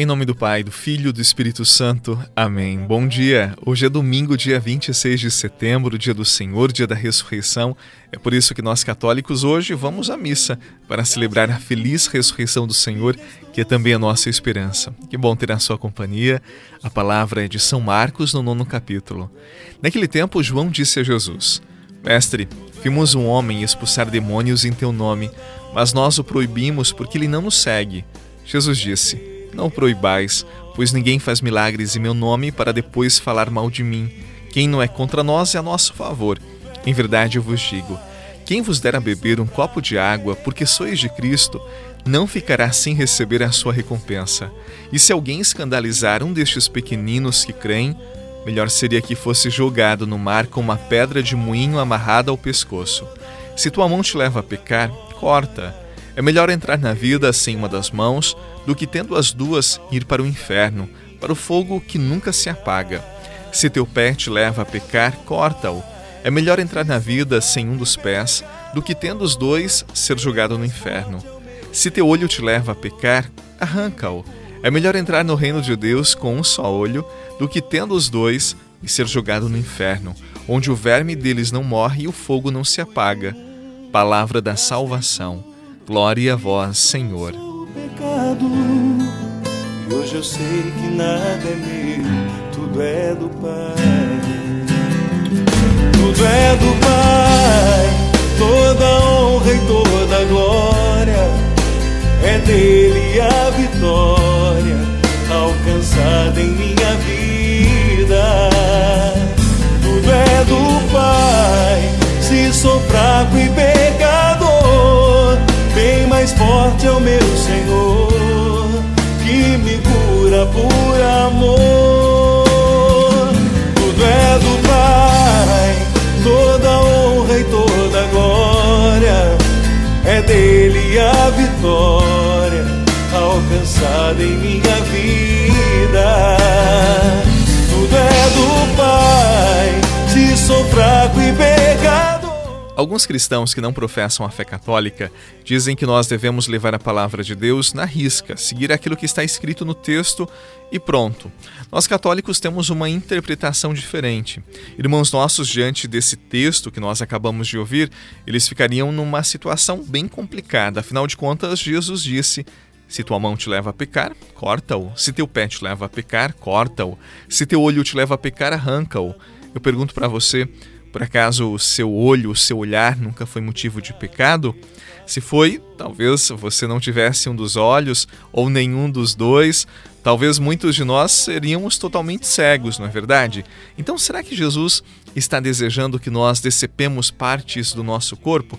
Em nome do Pai, do Filho e do Espírito Santo. Amém. Bom dia. Hoje é domingo, dia 26 de setembro, dia do Senhor, dia da ressurreição. É por isso que nós católicos hoje vamos à missa para celebrar a feliz ressurreição do Senhor, que é também a nossa esperança. Que bom ter a sua companhia. A palavra é de São Marcos, no nono capítulo. Naquele tempo, João disse a Jesus: Mestre, vimos um homem expulsar demônios em teu nome, mas nós o proibimos porque ele não nos segue. Jesus disse: não proibais, pois ninguém faz milagres em meu nome para depois falar mal de mim. Quem não é contra nós é a nosso favor. Em verdade eu vos digo: quem vos der a beber um copo de água, porque sois de Cristo, não ficará sem receber a sua recompensa. E se alguém escandalizar um destes pequeninos que creem, melhor seria que fosse jogado no mar com uma pedra de moinho amarrada ao pescoço. Se tua mão te leva a pecar, corta. É melhor entrar na vida sem uma das mãos do que tendo as duas ir para o inferno, para o fogo que nunca se apaga. Se teu pé te leva a pecar, corta-o. É melhor entrar na vida sem um dos pés do que tendo os dois ser jogado no inferno. Se teu olho te leva a pecar, arranca-o. É melhor entrar no reino de Deus com um só olho do que tendo os dois e ser jogado no inferno, onde o verme deles não morre e o fogo não se apaga. Palavra da salvação. Glória a vós, Senhor. Pecado, e hoje eu sei que nada é meu, tudo é do Pai. Tudo é do Pai, toda honra e toda glória é dele a vitória alcançada em minha vida. Tudo é do Pai, se sou fraco e pecador é dele a vitória alcançada em minha vida. Tudo é do Pai, se sou fraco e pecador. Alguns cristãos que não professam a fé católica dizem que nós devemos levar a palavra de Deus na risca, seguir aquilo que está escrito no texto e pronto. Nós católicos temos uma interpretação diferente. Irmãos nossos, diante desse texto que nós acabamos de ouvir, eles ficariam numa situação bem complicada. Afinal de contas, Jesus disse: se tua mão te leva a pecar, corta-o. Se teu pé te leva a pecar, corta-o. Se teu olho te leva a pecar, arranca-o. Eu pergunto para você, por acaso o seu olho, o seu olhar nunca foi motivo de pecado? Se foi, talvez você não tivesse um dos olhos ou nenhum dos dois. Talvez muitos de nós seríamos totalmente cegos, não é verdade? Então, será que Jesus está desejando que nós decepemos partes do nosso corpo?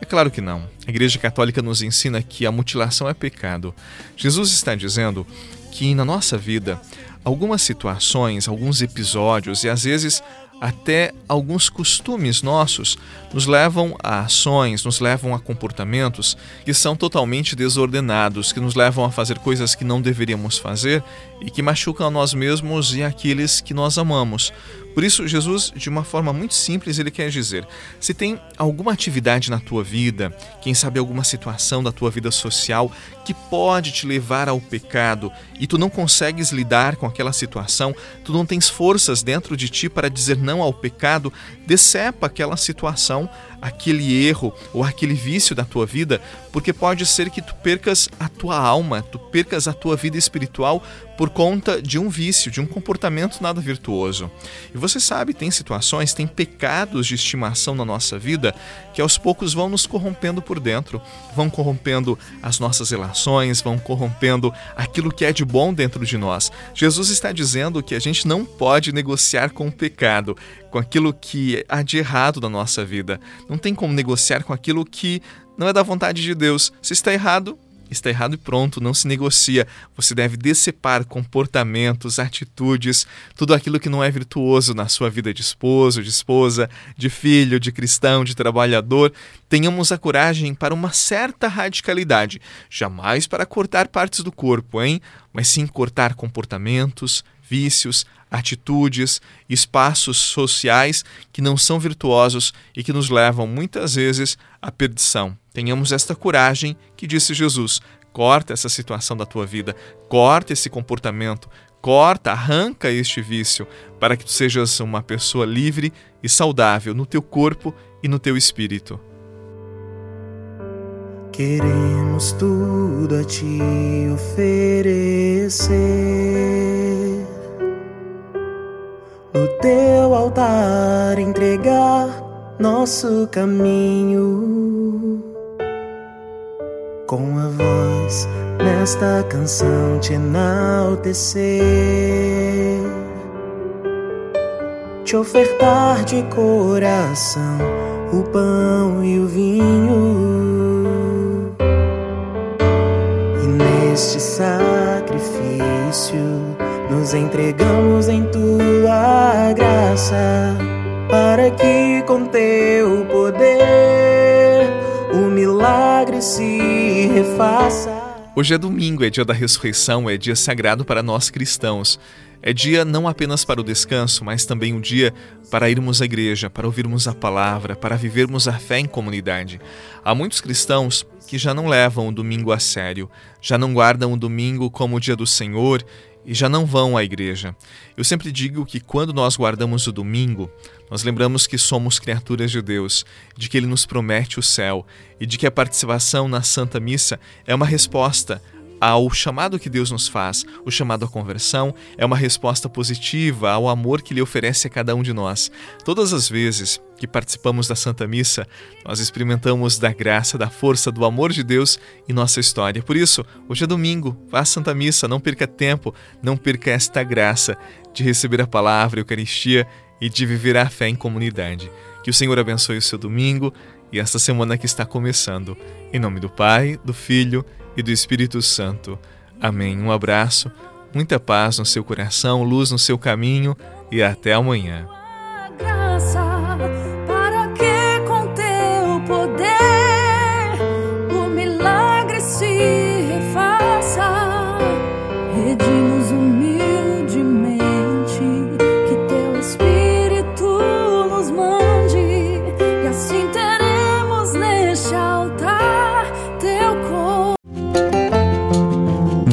É claro que não. A Igreja Católica nos ensina que a mutilação é pecado. Jesus está dizendo que na nossa vida, algumas situações, alguns episódios e às vezes até alguns costumes nossos nos levam a ações, nos levam a comportamentos que são totalmente desordenados, que nos levam a fazer coisas que não deveríamos fazer e que machucam a nós mesmos e aqueles que nós amamos. Por isso, Jesus, de uma forma muito simples, ele quer dizer: se tem alguma atividade na tua vida, quem sabe alguma situação da tua vida social que pode te levar ao pecado e tu não consegues lidar com aquela situação, tu não tens forças dentro de ti para dizer não ao pecado, decepa aquela situação, aquele erro ou aquele vício da tua vida, porque pode ser que tu percas a tua alma, tu percas a tua vida espiritual por conta de um vício, de um comportamento nada virtuoso. E você sabe, tem situações, tem pecados de estimação na nossa vida que aos poucos vão nos corrompendo por dentro, vão corrompendo as nossas relações, vão corrompendo aquilo que é de bom dentro de nós. Jesus está dizendo que a gente não pode negociar com o pecado, com aquilo que há de errado na nossa vida. Não tem como negociar com aquilo que não é da vontade de Deus. Se está errado, está errado e pronto, não se negocia. Você deve decepar comportamentos, atitudes, tudo aquilo que não é virtuoso na sua vida de esposo, de esposa, de filho, de cristão, de trabalhador. Tenhamos a coragem para uma certa radicalidade, jamais para cortar partes do corpo, hein? Mas sim cortar comportamentos, vícios, atitudes, espaços sociais que não são virtuosos e que nos levam muitas vezes à perdição. Tenhamos esta coragem que disse Jesus: corta essa situação da tua vida, corta esse comportamento, corta, arranca este vício, para que tu sejas uma pessoa livre e saudável no teu corpo e no teu espírito. Queremos tudo a te oferecer. No teu altar entregar nosso caminho. Com a voz nesta canção te enaltecer. Te ofertar de coração o pão e o vinho neste sacrifício nos entregamos em tua graça, para que com Hoje é domingo, é dia da ressurreição, é dia sagrado para nós cristãos. É dia não apenas para o descanso, mas também um dia para irmos à igreja, para ouvirmos a palavra, para vivermos a fé em comunidade. Há muitos cristãos que já não levam o domingo a sério, já não guardam o domingo como o dia do Senhor e já não vão à igreja. Eu sempre digo que quando nós guardamos o domingo, nós lembramos que somos criaturas de Deus, de que Ele nos promete o céu e de que a participação na Santa Missa é uma resposta ao chamado que Deus nos faz, o chamado à conversão, é uma resposta positiva ao amor que Ele oferece a cada um de nós. Todas as vezes que participamos da Santa Missa, nós experimentamos da graça, da força, do amor de Deus em nossa história. Por isso, hoje é domingo, vá à Santa Missa, não perca tempo, não perca esta graça de receber a palavra, a Eucaristia e de viver a fé em comunidade. Que o Senhor abençoe o seu domingo e esta semana que está começando. Em nome do Pai, do Filho e do Espírito Santo. Amém. Um abraço, muita paz no seu coração, luz no seu caminho e até amanhã.